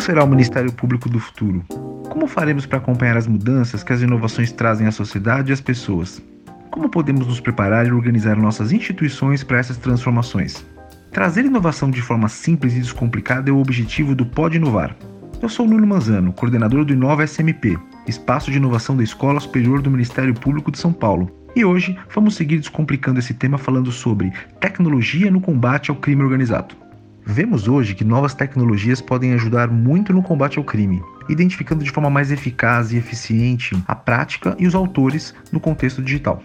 Como será o Ministério Público do futuro? Como faremos para acompanhar as mudanças que as inovações trazem à sociedade e às pessoas? Como podemos nos preparar e organizar nossas instituições para essas transformações? Trazer inovação de forma simples e descomplicada é o objetivo do Pode Inovar. Eu sou Nuno Manzano, coordenador do Inova SMP, espaço de inovação da Escola Superior do Ministério Público de São Paulo. E hoje vamos seguir descomplicando esse tema falando sobre tecnologia no combate ao crime organizado. Vemos hoje que novas tecnologias podem ajudar muito no combate ao crime, identificando de forma mais eficaz e eficiente a prática e os autores no contexto digital.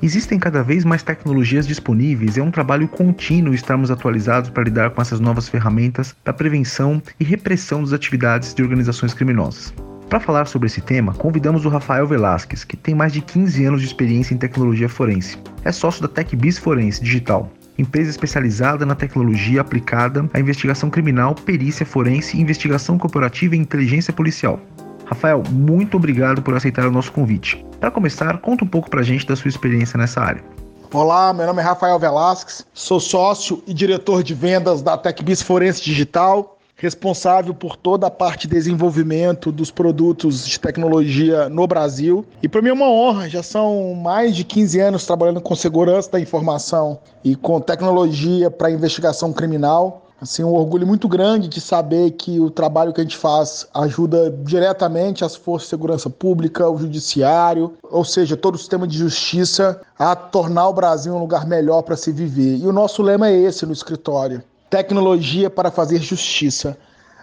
Existem cada vez mais tecnologias disponíveis e é um trabalho contínuo estarmos atualizados para lidar com essas novas ferramentas da prevenção e repressão das atividades de organizações criminosas. Para falar sobre esse tema, convidamos o Rafael Velasquez, que tem mais de 15 anos de experiência em tecnologia forense. É sócio da TechBiz Forense Digital, empresa especializada na tecnologia aplicada à investigação criminal, perícia forense, investigação corporativa e inteligência policial. Rafael, muito obrigado por aceitar o nosso convite. Para começar, conta um pouco para a gente da sua experiência nessa área. Olá, meu nome é Rafael Velasquez, sou sócio e diretor de vendas da TecBiz Forense Digital, responsável por toda a parte de desenvolvimento dos produtos de tecnologia no Brasil. E para mim é uma honra, já são mais de 15 anos trabalhando com segurança da informação e com tecnologia para investigação criminal. Assim, um orgulho muito grande de saber que o trabalho que a gente faz ajuda diretamente as forças de segurança pública, o judiciário, ou seja, todo o sistema de justiça a tornar o Brasil um lugar melhor para se viver. E o nosso lema é esse no escritório: tecnologia para fazer justiça,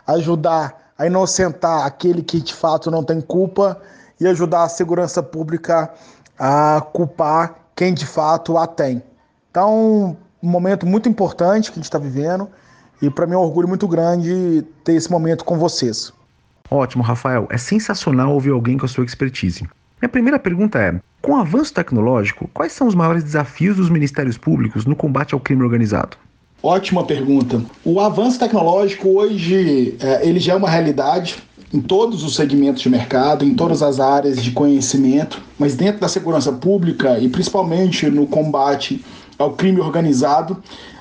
ajudar a inocentar aquele que de fato não tem culpa e ajudar a segurança pública a culpar quem de fato a tem. Então, um momento muito importante que a gente está vivendo. E para mim é um orgulho muito grande ter esse momento com vocês. Ótimo, Rafael. É sensacional ouvir alguém com a sua expertise. Minha primeira pergunta é: com o avanço tecnológico, quais são os maiores desafios dos ministérios públicos no combate ao crime organizado? Ótima pergunta. O avanço tecnológico hoje é, ele já é uma realidade em todos os segmentos de mercado, em todas as áreas de conhecimento, mas dentro da segurança pública e principalmente no combate ao crime organizado,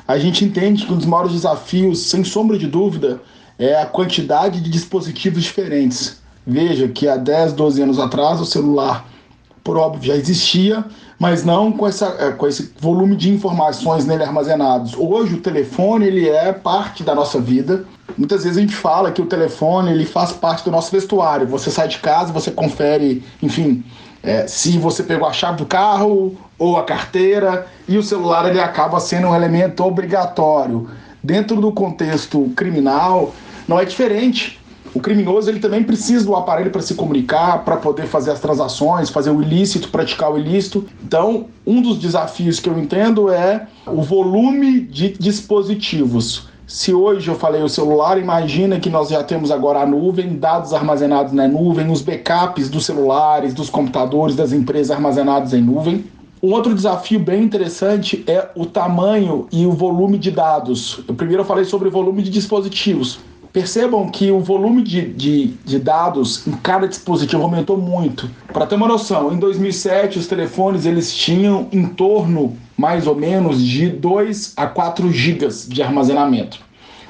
a gente entende que um dos maiores desafios, sem sombra de dúvida, é a quantidade de dispositivos diferentes. Veja que há 10, 12 anos atrás o celular, por óbvio, já existia, mas não com, essa, é, com esse volume de informações nele armazenados. Hoje o telefone ele é parte da nossa vida. Muitas vezes a gente fala que o telefone ele faz parte do nosso vestuário. Você sai de casa, você confere, enfim, é, se você pegou a chave do carro ou a carteira, e o celular ele acaba sendo um elemento obrigatório. Dentro do contexto criminal, não é diferente. O criminoso ele também precisa do aparelho para se comunicar, para poder fazer as transações, fazer o ilícito, praticar o ilícito. Então, um dos desafios que eu entendo é o volume de dispositivos se hoje eu falei o celular, imagina que nós já temos agora a nuvem, dados armazenados na nuvem, os backups dos celulares, dos computadores, das empresas armazenados em nuvem. Um outro desafio bem interessante é o tamanho e o volume de dados. Eu primeiro eu falei sobre o volume de dispositivos. Percebam que o volume de, de, de dados em cada dispositivo aumentou muito. Para ter uma noção, em 2007 os telefones eles tinham em torno mais ou menos de 2 a 4 gigas de armazenamento.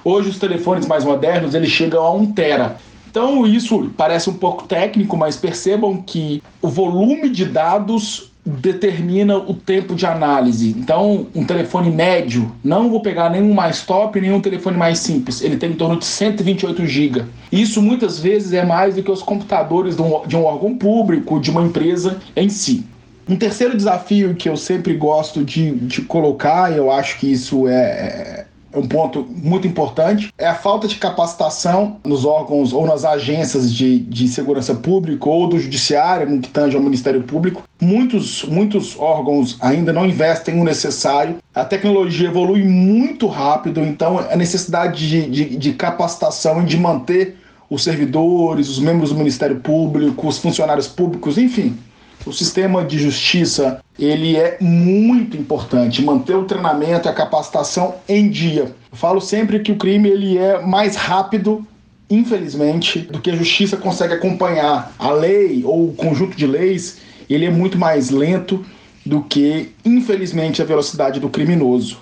Hoje os telefones mais modernos eles chegam a 1 tera. Então isso parece um pouco técnico, mas percebam que o volume de dados determina o tempo de análise. Então, um telefone médio, não vou pegar nenhum mais top, nenhum telefone mais simples, ele tem em torno de 128 GB. Isso muitas vezes é mais do que os computadores de um, de um órgão público, de uma empresa em si. Um terceiro desafio que eu sempre gosto de, de colocar, e eu acho que isso é, é um ponto muito importante, é a falta de capacitação nos órgãos ou nas agências de, de segurança pública ou do judiciário, no que tange ao Ministério Público. Muitos, muitos órgãos ainda não investem o necessário. A tecnologia evolui muito rápido, então a necessidade de, de, de capacitação e de manter os servidores, os membros do Ministério Público, os funcionários públicos, enfim, o sistema de justiça ele é muito importante manter o treinamento e a capacitação em dia. Eu falo sempre que o crime ele é mais rápido infelizmente, do que a justiça consegue acompanhar. A lei ou o conjunto de leis, ele é muito mais lento do que, infelizmente, a velocidade do criminoso.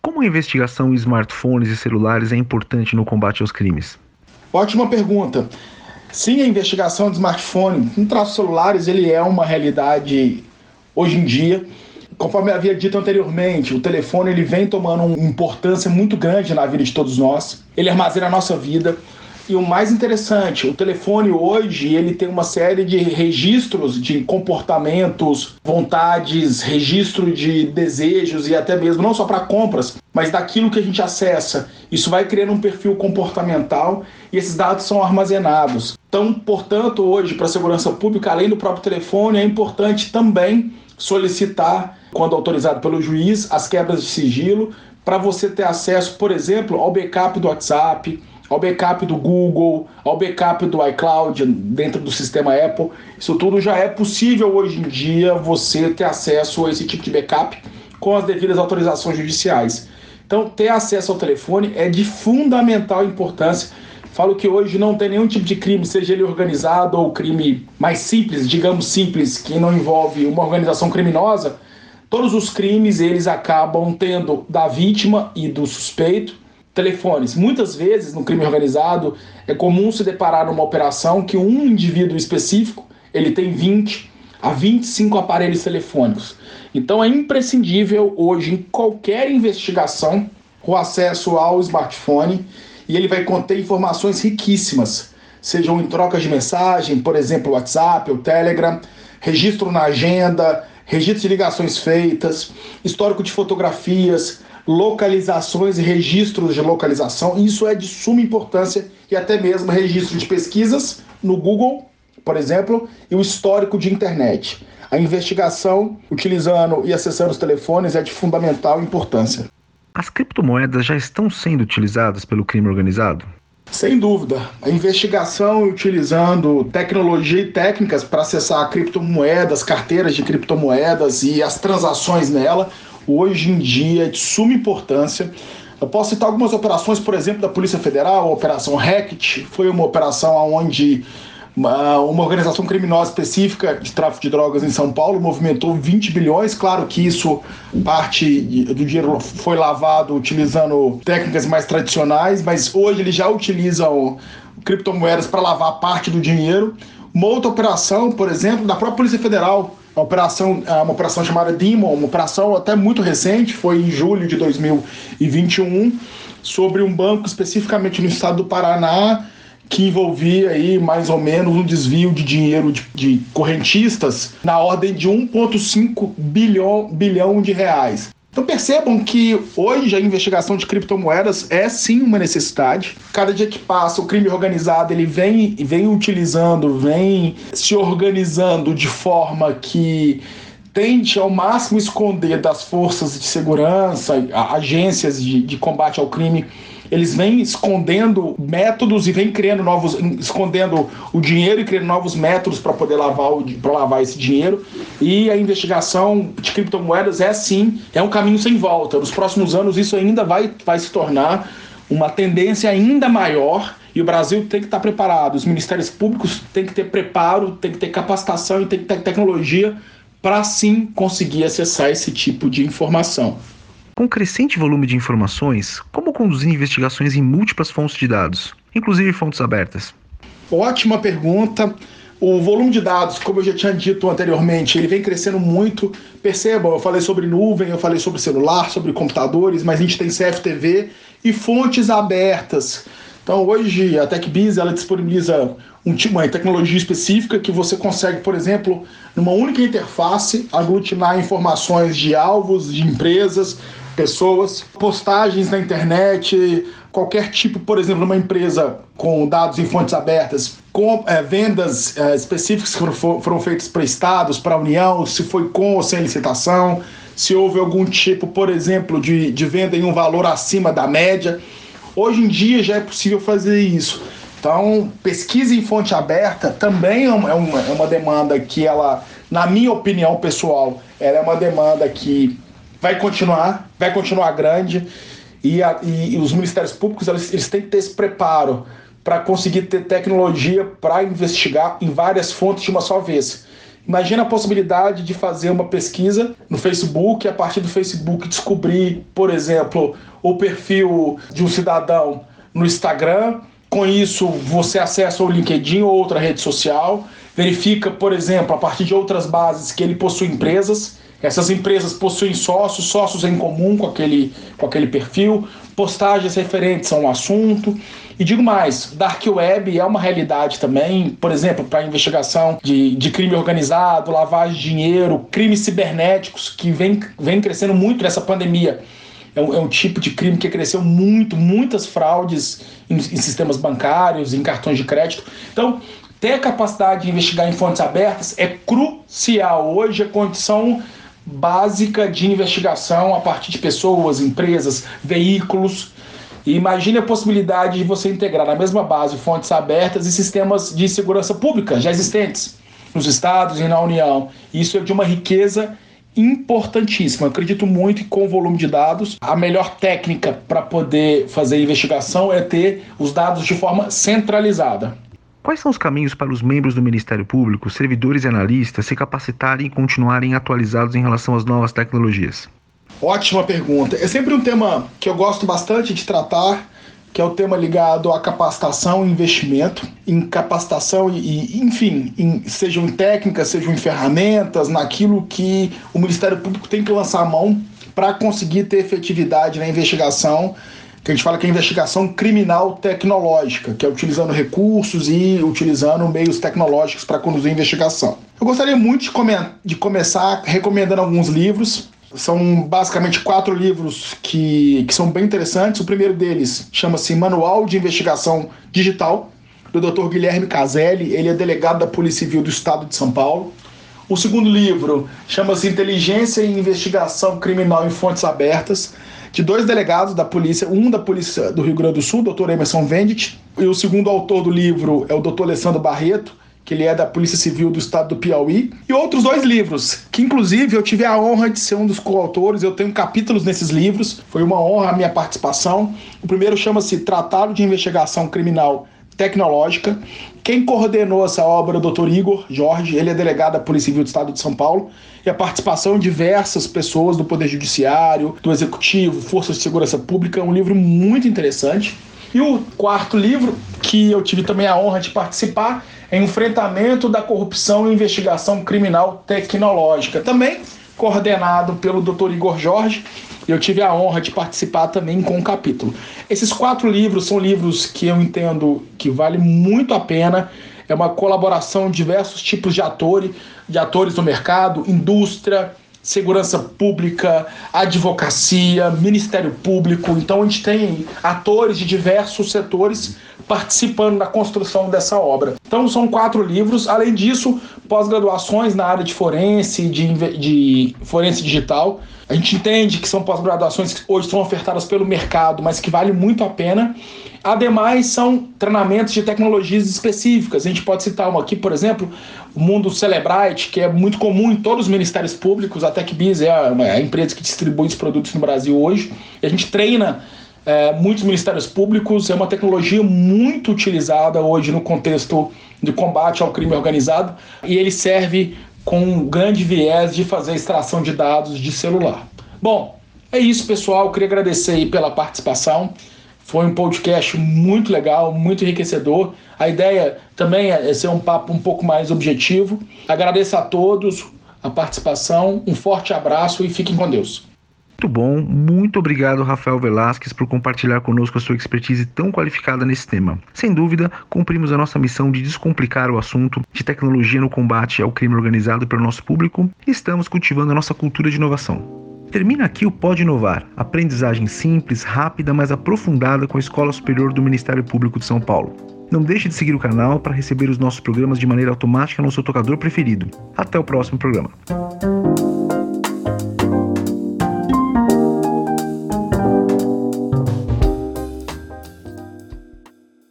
Como a investigação em smartphones e celulares é importante no combate aos crimes? Ótima pergunta. Sim, a investigação de smartphone em traços celulares ele é uma realidade hoje em dia. Conforme havia dito anteriormente, o telefone ele vem tomando uma importância muito grande na vida de todos nós. Ele armazena a nossa vida. E o mais interessante, o telefone hoje ele tem uma série de registros de comportamentos, vontades, registro de desejos e até mesmo não só para compras, mas daquilo que a gente acessa. Isso vai criando um perfil comportamental e esses dados são armazenados. Então, portanto, hoje para a segurança pública, além do próprio telefone, é importante também solicitar, quando autorizado pelo juiz, as quebras de sigilo para você ter acesso, por exemplo, ao backup do WhatsApp, ao backup do Google, ao backup do iCloud dentro do sistema Apple. Isso tudo já é possível hoje em dia você ter acesso a esse tipo de backup com as devidas autorizações judiciais. Então, ter acesso ao telefone é de fundamental importância. Falo que hoje não tem nenhum tipo de crime, seja ele organizado ou crime mais simples, digamos simples, que não envolve uma organização criminosa. Todos os crimes eles acabam tendo da vítima e do suspeito telefones. Muitas vezes, no crime organizado, é comum se deparar numa operação que um indivíduo específico ele tem 20 a 25 aparelhos telefônicos. Então é imprescindível hoje em qualquer investigação o acesso ao smartphone e ele vai conter informações riquíssimas, sejam em trocas de mensagem, por exemplo, WhatsApp ou Telegram, registro na agenda, registro de ligações feitas, histórico de fotografias, localizações e registros de localização. Isso é de suma importância e até mesmo registro de pesquisas no Google, por exemplo, e o histórico de internet. A investigação, utilizando e acessando os telefones, é de fundamental importância. As criptomoedas já estão sendo utilizadas pelo crime organizado? Sem dúvida. A investigação utilizando tecnologia e técnicas para acessar criptomoedas, carteiras de criptomoedas e as transações nela hoje em dia é de suma importância. Eu posso citar algumas operações, por exemplo, da Polícia Federal, a Operação Rect, foi uma operação onde uma, uma organização criminosa específica de tráfico de drogas em São Paulo movimentou 20 bilhões. Claro que isso, parte do dinheiro foi lavado utilizando técnicas mais tradicionais, mas hoje eles já utilizam criptomoedas para lavar parte do dinheiro. Uma outra operação, por exemplo, da própria Polícia Federal, uma operação, é, uma operação chamada Demon, uma operação até muito recente, foi em julho de 2021, sobre um banco especificamente no estado do Paraná, que envolvia aí mais ou menos um desvio de dinheiro de, de correntistas na ordem de 1,5 bilhão, bilhão de reais. Então percebam que hoje a investigação de criptomoedas é sim uma necessidade. Cada dia que passa, o crime organizado ele vem, vem utilizando, vem se organizando de forma que tente ao máximo esconder das forças de segurança, agências de, de combate ao crime eles vêm escondendo métodos e vêm criando novos, escondendo o dinheiro e criando novos métodos para poder lavar para lavar esse dinheiro. E a investigação de criptomoedas é sim, é um caminho sem volta. Nos próximos anos isso ainda vai, vai se tornar uma tendência ainda maior e o Brasil tem que estar preparado. Os ministérios públicos têm que ter preparo, tem que ter capacitação e tem que ter tecnologia para sim conseguir acessar esse tipo de informação. Com crescente volume de informações, como conduzir investigações em múltiplas fontes de dados, inclusive fontes abertas? Ótima pergunta. O volume de dados, como eu já tinha dito anteriormente, ele vem crescendo muito. Percebam, eu falei sobre nuvem, eu falei sobre celular, sobre computadores, mas a gente tem CFTV e fontes abertas. Então hoje a TechBiz ela disponibiliza um, uma tecnologia específica que você consegue, por exemplo, numa única interface, aglutinar informações de alvos, de empresas, pessoas, postagens na internet, qualquer tipo, por exemplo, uma empresa com dados em fontes abertas, com é, vendas é, específicas que foram, foram feitas para estados, para a União, se foi com ou sem licitação, se houve algum tipo, por exemplo, de, de venda em um valor acima da média. Hoje em dia já é possível fazer isso. Então, pesquisa em fonte aberta também é uma, é uma demanda que ela, na minha opinião pessoal, ela é uma demanda que vai continuar, vai continuar grande e, a, e os ministérios públicos eles, eles têm que ter esse preparo para conseguir ter tecnologia para investigar em várias fontes de uma só vez. Imagina a possibilidade de fazer uma pesquisa no Facebook e a partir do Facebook descobrir, por exemplo, o perfil de um cidadão no Instagram Com isso, você acessa o LinkedIn ou outra rede social, verifica, por exemplo, a partir de outras bases que ele possui empresas. Essas empresas possuem sócios, sócios em comum com aquele, com aquele perfil, postagens referentes a um assunto. E digo mais, Dark Web é uma realidade também, por exemplo, para investigação de, de crime organizado, lavagem de dinheiro, crimes cibernéticos, que vem, vem crescendo muito nessa pandemia. É um, é um, tipo de crime que cresceu muito, muitas fraudes em, em, sistemas bancários, em cartões de crédito. Então, ter a capacidade de investigar em fontes abertas é crucial. Hoje, a condição básica de investigação a partir de pessoas, empresas, veículos. E imagine a possibilidade de você integrar na mesma base fontes abertas e sistemas de segurança pública já existentes nos estados e na União. Isso é de uma riqueza importantíssima. Eu acredito muito que com o volume de dados, a melhor técnica para poder fazer investigação é ter os dados de forma centralizada. Quais são os caminhos para os membros do Ministério Público, servidores e analistas se capacitarem e continuarem atualizados em relação às novas tecnologias? Ótima pergunta. É sempre um tema que eu gosto bastante de tratar que é o tema ligado à capacitação e investimento, em capacitação e, enfim, em, sejam em técnicas, sejam em ferramentas, naquilo que o Ministério Público tem que lançar a mão para conseguir ter efetividade na investigação, que a gente fala que é investigação criminal tecnológica, que é utilizando recursos e utilizando meios tecnológicos para conduzir a investigação. Eu gostaria muito de, come de começar recomendando alguns livros. São basicamente quatro livros que, que são bem interessantes. O primeiro deles chama-se Manual de Investigação Digital, do Dr. Guilherme Caselli. Ele é delegado da Polícia Civil do Estado de São Paulo. O segundo livro chama-se Inteligência e Investigação Criminal em Fontes Abertas, de dois delegados da polícia, um da Polícia do Rio Grande do Sul, Dr. Emerson Venditt, e o segundo autor do livro é o Dr. Alessandro Barreto, que ele é da Polícia Civil do Estado do Piauí, e outros dois livros, que inclusive eu tive a honra de ser um dos coautores, eu tenho capítulos nesses livros, foi uma honra a minha participação. O primeiro chama-se Tratado de Investigação Criminal Tecnológica. Quem coordenou essa obra é o Dr. Igor Jorge, ele é delegado da Polícia Civil do Estado de São Paulo, e a participação de diversas pessoas do Poder Judiciário, do Executivo, Forças de Segurança Pública, é um livro muito interessante. E o quarto livro, que eu tive também a honra de participar, Enfrentamento da Corrupção e Investigação Criminal Tecnológica, também coordenado pelo Dr. Igor Jorge. Eu tive a honra de participar também com um capítulo. Esses quatro livros são livros que eu entendo que vale muito a pena. É uma colaboração de diversos tipos de atores, de atores do mercado, indústria, segurança pública, advocacia, Ministério Público. Então a gente tem atores de diversos setores participando da construção dessa obra. Então são quatro livros. Além disso, pós-graduações na área de forense, de, de forense digital. A gente entende que são pós-graduações que hoje são ofertadas pelo mercado, mas que vale muito a pena. Ademais, são treinamentos de tecnologias específicas. A gente pode citar uma aqui, por exemplo, o mundo Celebrite, que é muito comum em todos os ministérios públicos. A TechBiz é a, é a empresa que distribui os produtos no Brasil hoje. A gente treina é, muitos ministérios públicos. É uma tecnologia muito utilizada hoje no contexto de combate ao crime organizado e ele serve com um grande viés de fazer extração de dados de celular. Bom, é isso, pessoal. Eu queria agradecer pela participação. Foi um podcast muito legal, muito enriquecedor. A ideia também é ser um papo um pouco mais objetivo. Agradeço a todos a participação, um forte abraço e fiquem com Deus. Muito bom, muito obrigado, Rafael Velasquez, por compartilhar conosco a sua expertise tão qualificada nesse tema. Sem dúvida, cumprimos a nossa missão de descomplicar o assunto de tecnologia no combate ao crime organizado pelo nosso público e estamos cultivando a nossa cultura de inovação. Termina aqui o Pode Inovar, aprendizagem simples, rápida, mas aprofundada com a Escola Superior do Ministério Público de São Paulo. Não deixe de seguir o canal para receber os nossos programas de maneira automática no seu tocador preferido. Até o próximo programa.